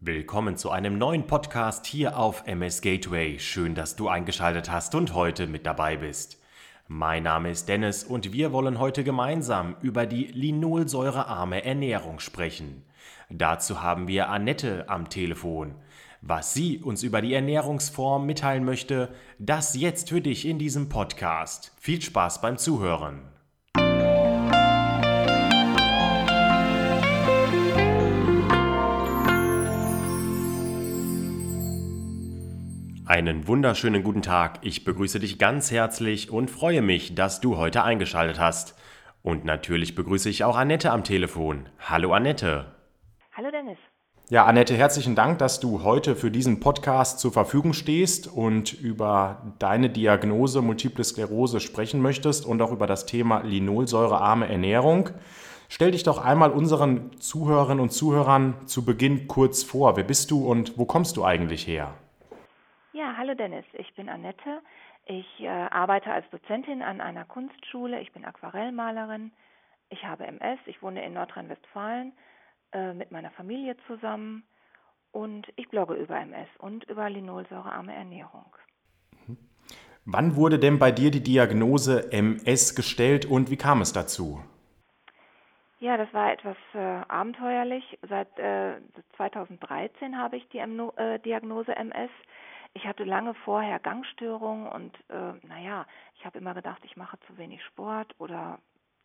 Willkommen zu einem neuen Podcast hier auf MS Gateway. Schön, dass du eingeschaltet hast und heute mit dabei bist. Mein Name ist Dennis und wir wollen heute gemeinsam über die linolsäurearme Ernährung sprechen. Dazu haben wir Annette am Telefon. Was sie uns über die Ernährungsform mitteilen möchte, das jetzt für dich in diesem Podcast. Viel Spaß beim Zuhören. Einen wunderschönen guten Tag. Ich begrüße dich ganz herzlich und freue mich, dass du heute eingeschaltet hast. Und natürlich begrüße ich auch Annette am Telefon. Hallo Annette. Hallo Dennis. Ja, Annette, herzlichen Dank, dass du heute für diesen Podcast zur Verfügung stehst und über deine Diagnose Multiple Sklerose sprechen möchtest und auch über das Thema linolsäurearme Ernährung. Stell dich doch einmal unseren Zuhörerinnen und Zuhörern zu Beginn kurz vor. Wer bist du und wo kommst du eigentlich her? Ja, hallo Dennis, ich bin Annette. Ich äh, arbeite als Dozentin an einer Kunstschule. Ich bin Aquarellmalerin. Ich habe MS. Ich wohne in Nordrhein-Westfalen äh, mit meiner Familie zusammen und ich blogge über MS und über linolsäurearme Ernährung. Wann wurde denn bei dir die Diagnose MS gestellt und wie kam es dazu? Ja, das war etwas äh, abenteuerlich. Seit 2013 äh, habe ich die äh, Diagnose MS. Ich hatte lange vorher Gangstörungen und äh, naja, ich habe immer gedacht, ich mache zu wenig Sport oder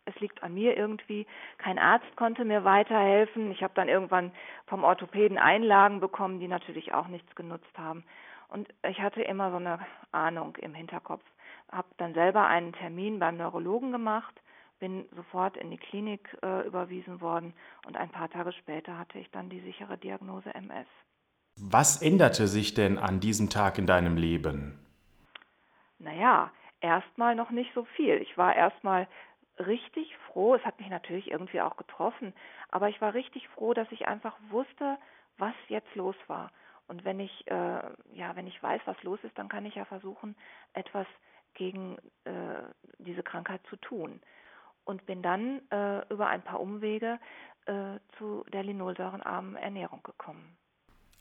es liegt an mir irgendwie. Kein Arzt konnte mir weiterhelfen. Ich habe dann irgendwann vom Orthopäden Einlagen bekommen, die natürlich auch nichts genutzt haben. Und ich hatte immer so eine Ahnung im Hinterkopf. Habe dann selber einen Termin beim Neurologen gemacht, bin sofort in die Klinik äh, überwiesen worden und ein paar Tage später hatte ich dann die sichere Diagnose MS. Was änderte sich denn an diesem Tag in deinem Leben? Naja, erstmal noch nicht so viel. Ich war erstmal richtig froh. Es hat mich natürlich irgendwie auch getroffen, aber ich war richtig froh, dass ich einfach wusste, was jetzt los war. Und wenn ich äh, ja, wenn ich weiß, was los ist, dann kann ich ja versuchen, etwas gegen äh, diese Krankheit zu tun. Und bin dann äh, über ein paar Umwege äh, zu der linolsäurenarmen Ernährung gekommen.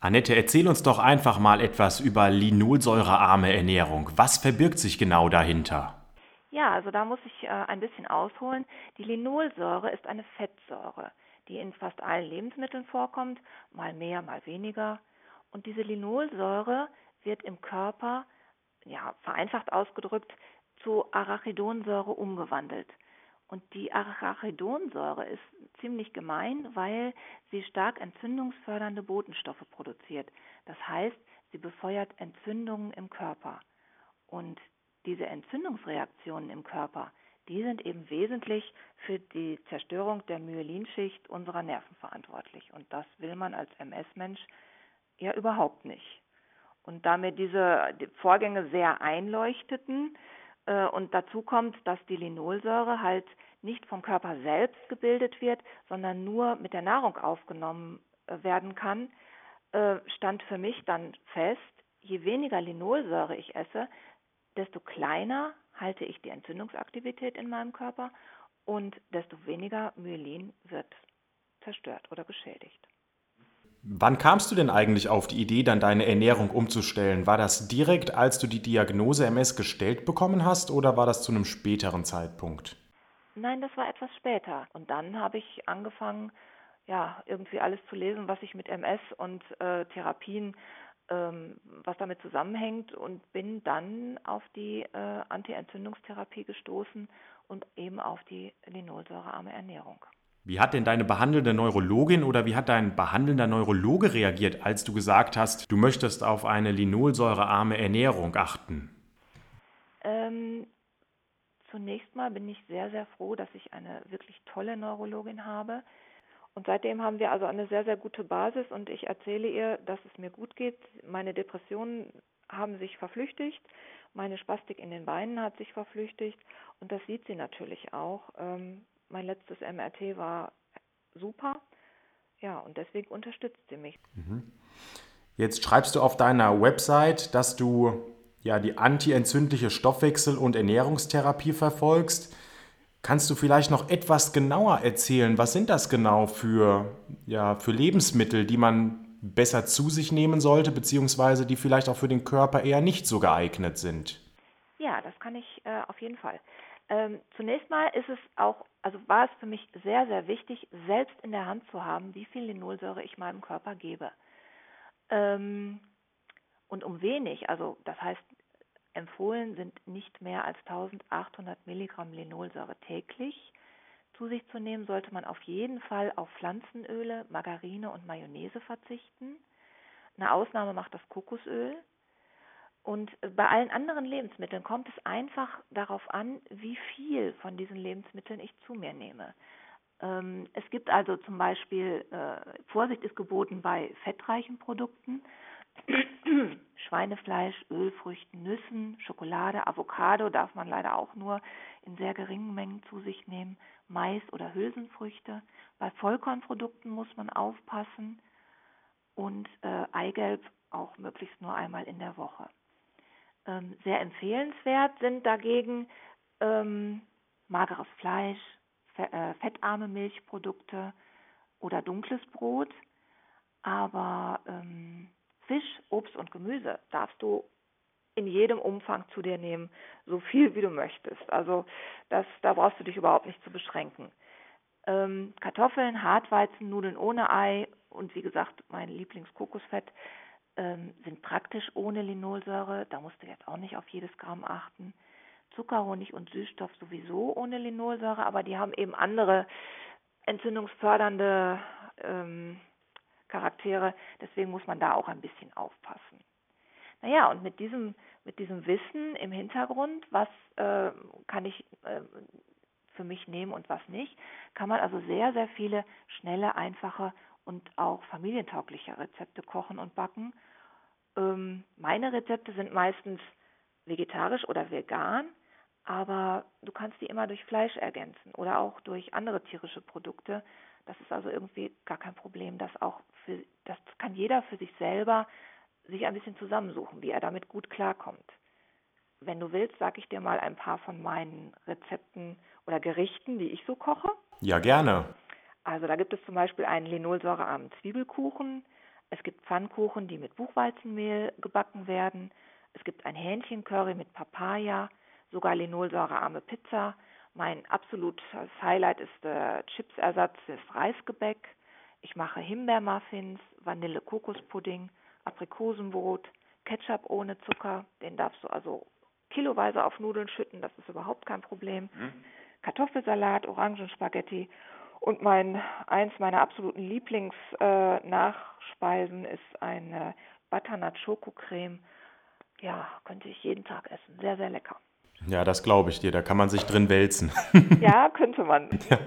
Annette, erzähl uns doch einfach mal etwas über linolsäurearme Ernährung. Was verbirgt sich genau dahinter? Ja, also da muss ich äh, ein bisschen ausholen. Die Linolsäure ist eine Fettsäure, die in fast allen Lebensmitteln vorkommt, mal mehr, mal weniger. Und diese Linolsäure wird im Körper, ja, vereinfacht ausgedrückt, zu Arachidonsäure umgewandelt. Und die Arachidonsäure ist ziemlich gemein, weil sie stark entzündungsfördernde Botenstoffe produziert. Das heißt, sie befeuert Entzündungen im Körper. Und diese Entzündungsreaktionen im Körper, die sind eben wesentlich für die Zerstörung der Myelinschicht unserer Nerven verantwortlich. Und das will man als MS-Mensch ja überhaupt nicht. Und da mir diese Vorgänge sehr einleuchteten, und dazu kommt, dass die Linolsäure halt nicht vom Körper selbst gebildet wird, sondern nur mit der Nahrung aufgenommen äh, werden kann, äh, stand für mich dann fest, je weniger Linolsäure ich esse, desto kleiner halte ich die Entzündungsaktivität in meinem Körper und desto weniger Myelin wird zerstört oder geschädigt. Wann kamst du denn eigentlich auf die Idee, dann deine Ernährung umzustellen? War das direkt, als du die Diagnose MS gestellt bekommen hast oder war das zu einem späteren Zeitpunkt? Nein, das war etwas später. Und dann habe ich angefangen, ja, irgendwie alles zu lesen, was ich mit MS und äh, Therapien, ähm, was damit zusammenhängt und bin dann auf die äh, Anti-Entzündungstherapie gestoßen und eben auf die linolsäurearme Ernährung. Wie hat denn deine behandelnde Neurologin oder wie hat dein behandelnder Neurologe reagiert, als du gesagt hast, du möchtest auf eine linolsäurearme Ernährung achten? Ähm, zunächst mal bin ich sehr, sehr froh, dass ich eine wirklich tolle Neurologin habe. Und seitdem haben wir also eine sehr, sehr gute Basis und ich erzähle ihr, dass es mir gut geht. Meine Depressionen haben sich verflüchtigt, meine Spastik in den Beinen hat sich verflüchtigt und das sieht sie natürlich auch. Ähm, mein letztes MRT war super. Ja, und deswegen unterstützt sie mich. Mhm. Jetzt schreibst du auf deiner Website, dass du ja die antientzündliche Stoffwechsel- und Ernährungstherapie verfolgst. Kannst du vielleicht noch etwas genauer erzählen? Was sind das genau für, ja, für Lebensmittel, die man besser zu sich nehmen sollte, beziehungsweise die vielleicht auch für den Körper eher nicht so geeignet sind? Ja, das kann ich äh, auf jeden Fall. Ähm, zunächst mal ist es auch, also war es für mich sehr, sehr wichtig, selbst in der Hand zu haben, wie viel Linolsäure ich meinem Körper gebe. Ähm, und um wenig, also das heißt, empfohlen sind nicht mehr als 1800 Milligramm Linolsäure täglich. Zu sich zu nehmen sollte man auf jeden Fall auf Pflanzenöle, Margarine und Mayonnaise verzichten. Eine Ausnahme macht das Kokosöl. Und bei allen anderen Lebensmitteln kommt es einfach darauf an, wie viel von diesen Lebensmitteln ich zu mir nehme. Ähm, es gibt also zum Beispiel, äh, Vorsicht ist geboten bei fettreichen Produkten, Schweinefleisch, Ölfrüchten, Nüssen, Schokolade, Avocado darf man leider auch nur in sehr geringen Mengen zu sich nehmen, Mais oder Hülsenfrüchte. Bei Vollkornprodukten muss man aufpassen und äh, Eigelb auch möglichst nur einmal in der Woche. Ähm, sehr empfehlenswert sind dagegen ähm, mageres Fleisch, äh, fettarme Milchprodukte oder dunkles Brot. Aber ähm, Fisch, Obst und Gemüse darfst du in jedem Umfang zu dir nehmen, so viel wie du möchtest. Also das, da brauchst du dich überhaupt nicht zu beschränken. Ähm, Kartoffeln, Hartweizen, Nudeln ohne Ei und wie gesagt mein Lieblingskokosfett ähm, sind praktisch ohne Linolsäure. Da musst du jetzt auch nicht auf jedes Gramm achten. Zucker, Honig und Süßstoff sowieso ohne Linolsäure, aber die haben eben andere entzündungsfördernde ähm, Charaktere. Deswegen muss man da auch ein bisschen aufpassen. Naja, und mit diesem, mit diesem Wissen im Hintergrund, was äh, kann ich äh, für mich nehmen und was nicht, kann man also sehr, sehr viele schnelle, einfache und auch familientaugliche Rezepte kochen und backen. Ähm, meine Rezepte sind meistens vegetarisch oder vegan, aber du kannst die immer durch Fleisch ergänzen oder auch durch andere tierische Produkte. Das ist also irgendwie gar kein Problem. Das auch für, das kann jeder für sich selber sich ein bisschen zusammensuchen, wie er damit gut klarkommt. Wenn du willst, sage ich dir mal ein paar von meinen Rezepten oder Gerichten, die ich so koche. Ja, gerne. Also da gibt es zum Beispiel einen linolsäurearmen Zwiebelkuchen. Es gibt Pfannkuchen, die mit Buchweizenmehl gebacken werden. Es gibt ein Hähnchencurry mit Papaya, sogar linolsäurearme Pizza. Mein absolutes Highlight ist der Chipsersatz des Reisgebäck. Ich mache Himbeermuffins, Vanille-Kokospudding, Aprikosenbrot, Ketchup ohne Zucker. Den darfst du also kiloweise auf Nudeln schütten, das ist überhaupt kein Problem. Mhm. Kartoffelsalat, Orangenspaghetti und mein eins meiner absoluten Lieblingsnachspeisen äh, ist eine Butternut Schokocreme. Ja, könnte ich jeden Tag essen. Sehr, sehr lecker. Ja, das glaube ich dir. Da kann man sich drin wälzen. ja, könnte man. Ja.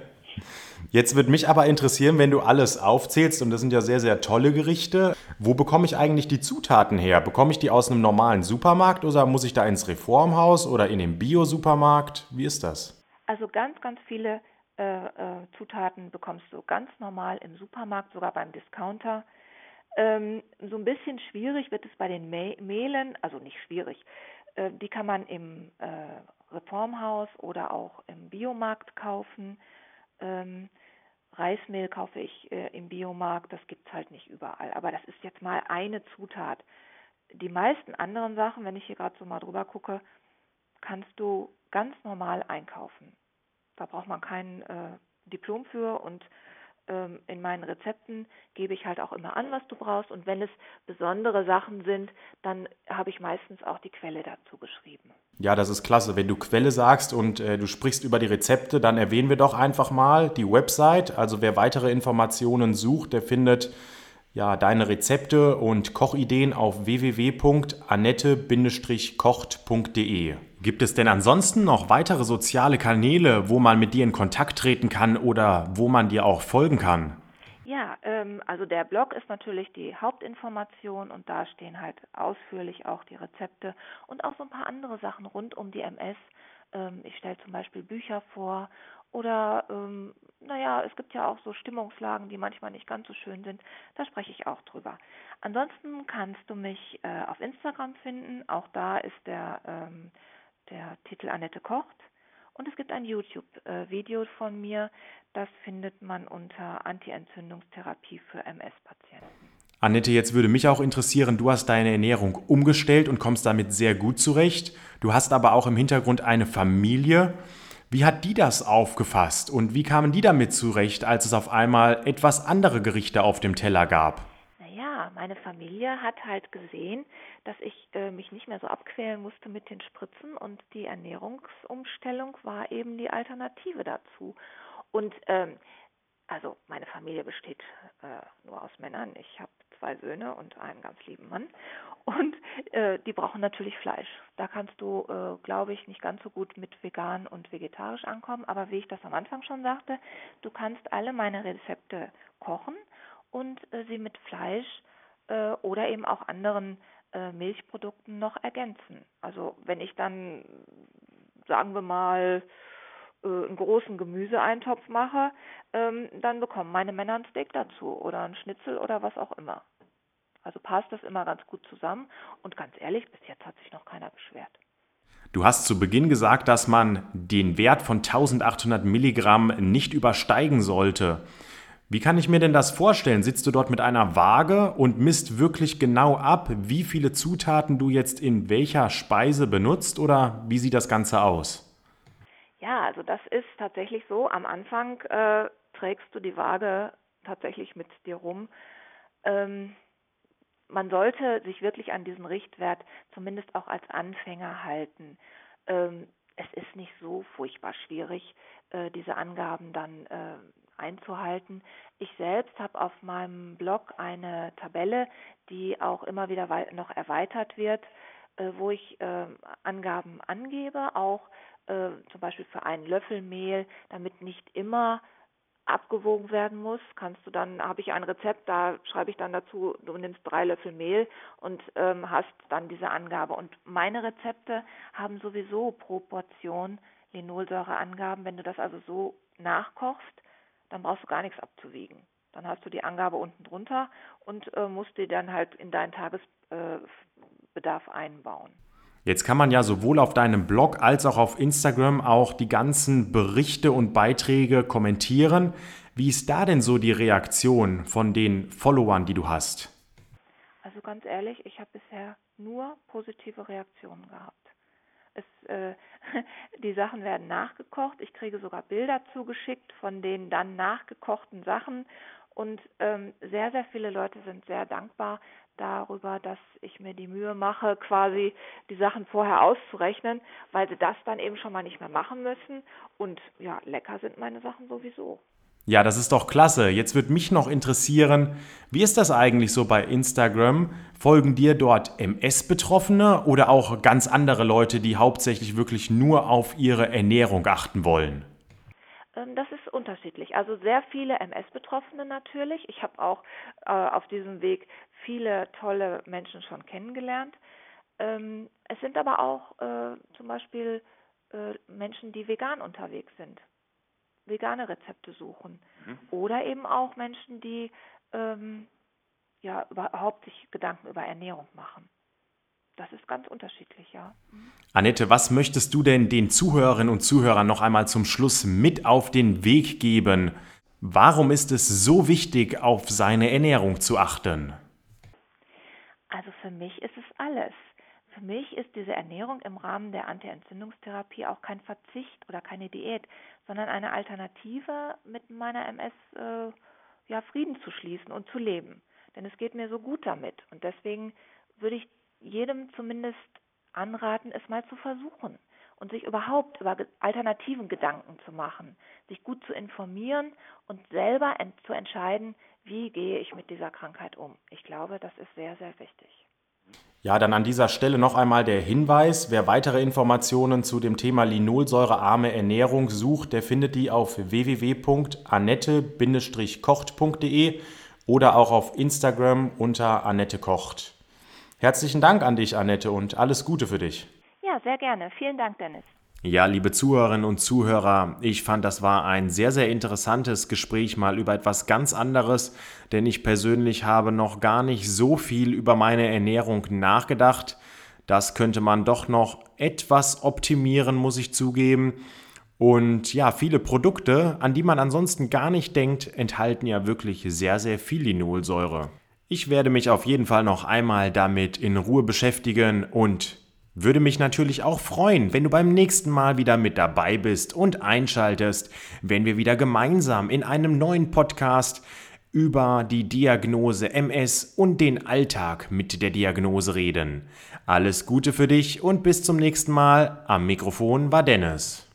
Jetzt würde mich aber interessieren, wenn du alles aufzählst, und das sind ja sehr, sehr tolle Gerichte, wo bekomme ich eigentlich die Zutaten her? Bekomme ich die aus einem normalen Supermarkt oder muss ich da ins Reformhaus oder in den Bio-Supermarkt? Wie ist das? Also ganz, ganz viele Zutaten bekommst du ganz normal im Supermarkt, sogar beim Discounter. Ähm, so ein bisschen schwierig wird es bei den Mehlen, also nicht schwierig, äh, die kann man im äh, Reformhaus oder auch im Biomarkt kaufen. Ähm, Reismehl kaufe ich äh, im Biomarkt, das gibt es halt nicht überall. Aber das ist jetzt mal eine Zutat. Die meisten anderen Sachen, wenn ich hier gerade so mal drüber gucke, kannst du ganz normal einkaufen. Da braucht man kein äh, Diplom für und ähm, in meinen Rezepten gebe ich halt auch immer an, was du brauchst. Und wenn es besondere Sachen sind, dann habe ich meistens auch die Quelle dazu geschrieben. Ja, das ist klasse. Wenn du Quelle sagst und äh, du sprichst über die Rezepte, dann erwähnen wir doch einfach mal die Website. Also wer weitere Informationen sucht, der findet ja deine Rezepte und Kochideen auf www.annette-kocht.de. Gibt es denn ansonsten noch weitere soziale Kanäle, wo man mit dir in Kontakt treten kann oder wo man dir auch folgen kann? Ja, ähm, also der Blog ist natürlich die Hauptinformation und da stehen halt ausführlich auch die Rezepte und auch so ein paar andere Sachen rund um die MS. Ähm, ich stelle zum Beispiel Bücher vor oder ähm, naja, es gibt ja auch so Stimmungslagen, die manchmal nicht ganz so schön sind. Da spreche ich auch drüber. Ansonsten kannst du mich äh, auf Instagram finden. Auch da ist der ähm, der Titel Annette kocht. Und es gibt ein YouTube-Video von mir, das findet man unter Anti-Entzündungstherapie für MS-Patienten. Annette, jetzt würde mich auch interessieren, du hast deine Ernährung umgestellt und kommst damit sehr gut zurecht. Du hast aber auch im Hintergrund eine Familie. Wie hat die das aufgefasst und wie kamen die damit zurecht, als es auf einmal etwas andere Gerichte auf dem Teller gab? Meine Familie hat halt gesehen, dass ich äh, mich nicht mehr so abquälen musste mit den Spritzen und die Ernährungsumstellung war eben die Alternative dazu. Und ähm, also meine Familie besteht äh, nur aus Männern. Ich habe zwei Söhne und einen ganz lieben Mann. Und äh, die brauchen natürlich Fleisch. Da kannst du, äh, glaube ich, nicht ganz so gut mit vegan und vegetarisch ankommen. Aber wie ich das am Anfang schon sagte, du kannst alle meine Rezepte kochen und äh, sie mit Fleisch äh, oder eben auch anderen äh, Milchprodukten noch ergänzen. Also wenn ich dann, sagen wir mal, äh, einen großen Gemüseeintopf mache, ähm, dann bekommen meine Männer ein Steak dazu oder ein Schnitzel oder was auch immer. Also passt das immer ganz gut zusammen und ganz ehrlich, bis jetzt hat sich noch keiner beschwert. Du hast zu Beginn gesagt, dass man den Wert von 1800 Milligramm nicht übersteigen sollte. Wie kann ich mir denn das vorstellen? Sitzt du dort mit einer Waage und misst wirklich genau ab, wie viele Zutaten du jetzt in welcher Speise benutzt oder wie sieht das Ganze aus? Ja, also das ist tatsächlich so. Am Anfang äh, trägst du die Waage tatsächlich mit dir rum. Ähm, man sollte sich wirklich an diesen Richtwert zumindest auch als Anfänger halten. Ähm, es ist nicht so furchtbar schwierig, äh, diese Angaben dann äh, einzuhalten. Ich selbst habe auf meinem Blog eine Tabelle, die auch immer wieder noch erweitert wird, äh, wo ich äh, Angaben angebe, auch äh, zum Beispiel für einen Löffel Mehl, damit nicht immer abgewogen werden muss, kannst du dann, habe ich ein Rezept, da schreibe ich dann dazu, du nimmst drei Löffel Mehl und ähm, hast dann diese Angabe. Und meine Rezepte haben sowieso pro Portion Linolsäureangaben. Wenn du das also so nachkochst, dann brauchst du gar nichts abzuwiegen. Dann hast du die Angabe unten drunter und äh, musst die dann halt in deinen Tagesbedarf äh, einbauen. Jetzt kann man ja sowohl auf deinem Blog als auch auf Instagram auch die ganzen Berichte und Beiträge kommentieren. Wie ist da denn so die Reaktion von den Followern, die du hast? Also ganz ehrlich, ich habe bisher nur positive Reaktionen gehabt. Es, äh, die Sachen werden nachgekocht. Ich kriege sogar Bilder zugeschickt von den dann nachgekochten Sachen. Und ähm, sehr, sehr viele Leute sind sehr dankbar darüber, dass ich mir die Mühe mache, quasi die Sachen vorher auszurechnen, weil sie das dann eben schon mal nicht mehr machen müssen. Und ja, lecker sind meine Sachen sowieso. Ja, das ist doch klasse. Jetzt würde mich noch interessieren, wie ist das eigentlich so bei Instagram? Folgen dir dort MS-Betroffene oder auch ganz andere Leute, die hauptsächlich wirklich nur auf ihre Ernährung achten wollen? Ähm, das ist unterschiedlich. Also sehr viele MS-Betroffene natürlich. Ich habe auch äh, auf diesem Weg viele tolle Menschen schon kennengelernt. Ähm, es sind aber auch äh, zum Beispiel äh, Menschen, die vegan unterwegs sind vegane Rezepte suchen. Mhm. Oder eben auch Menschen, die ähm, ja überhaupt sich Gedanken über Ernährung machen. Das ist ganz unterschiedlich, ja. Mhm. Annette, was möchtest du denn den Zuhörerinnen und Zuhörern noch einmal zum Schluss mit auf den Weg geben? Warum ist es so wichtig, auf seine Ernährung zu achten? Also für mich ist es alles. Für mich ist diese Ernährung im Rahmen der Anti-Entzündungstherapie auch kein Verzicht oder keine Diät, sondern eine Alternative, mit meiner MS äh, ja, Frieden zu schließen und zu leben. Denn es geht mir so gut damit. Und deswegen würde ich jedem zumindest anraten, es mal zu versuchen und sich überhaupt über alternativen Gedanken zu machen, sich gut zu informieren und selber ent zu entscheiden, wie gehe ich mit dieser Krankheit um. Ich glaube, das ist sehr, sehr wichtig. Ja, dann an dieser Stelle noch einmal der Hinweis, wer weitere Informationen zu dem Thema linolsäurearme Ernährung sucht, der findet die auf www.annette-kocht.de oder auch auf Instagram unter Annette Kocht. Herzlichen Dank an dich, Annette, und alles Gute für dich. Ja, sehr gerne. Vielen Dank, Dennis. Ja, liebe Zuhörerinnen und Zuhörer, ich fand, das war ein sehr, sehr interessantes Gespräch mal über etwas ganz anderes, denn ich persönlich habe noch gar nicht so viel über meine Ernährung nachgedacht. Das könnte man doch noch etwas optimieren, muss ich zugeben. Und ja, viele Produkte, an die man ansonsten gar nicht denkt, enthalten ja wirklich sehr, sehr viel Linolsäure. Ich werde mich auf jeden Fall noch einmal damit in Ruhe beschäftigen und würde mich natürlich auch freuen, wenn du beim nächsten Mal wieder mit dabei bist und einschaltest, wenn wir wieder gemeinsam in einem neuen Podcast über die Diagnose MS und den Alltag mit der Diagnose reden. Alles Gute für dich und bis zum nächsten Mal. Am Mikrofon war Dennis.